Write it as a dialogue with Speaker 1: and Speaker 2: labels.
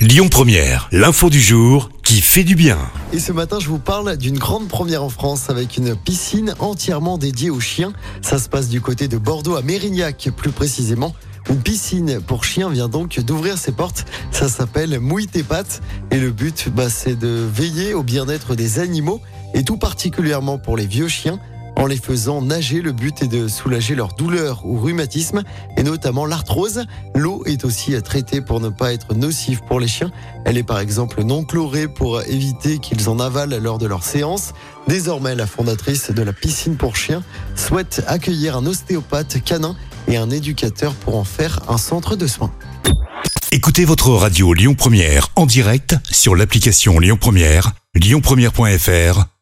Speaker 1: Lyon Première, l'info du jour qui fait du bien.
Speaker 2: Et ce matin, je vous parle d'une grande première en France avec une piscine entièrement dédiée aux chiens. Ça se passe du côté de Bordeaux à Mérignac, plus précisément. Une piscine pour chiens vient donc d'ouvrir ses portes. Ça s'appelle Mouille tes pattes. Et le but, bah, c'est de veiller au bien-être des animaux et tout particulièrement pour les vieux chiens. En les faisant nager, le but est de soulager leur douleur ou rhumatisme et notamment l'arthrose. L'eau est aussi traitée pour ne pas être nocive pour les chiens. Elle est par exemple non chlorée pour éviter qu'ils en avalent lors de leur séance. Désormais, la fondatrice de la piscine pour chiens souhaite accueillir un ostéopathe canin et un éducateur pour en faire un centre de soins.
Speaker 1: Écoutez votre radio Lyon Première en direct sur l'application Lyon Première, lyonpremière.fr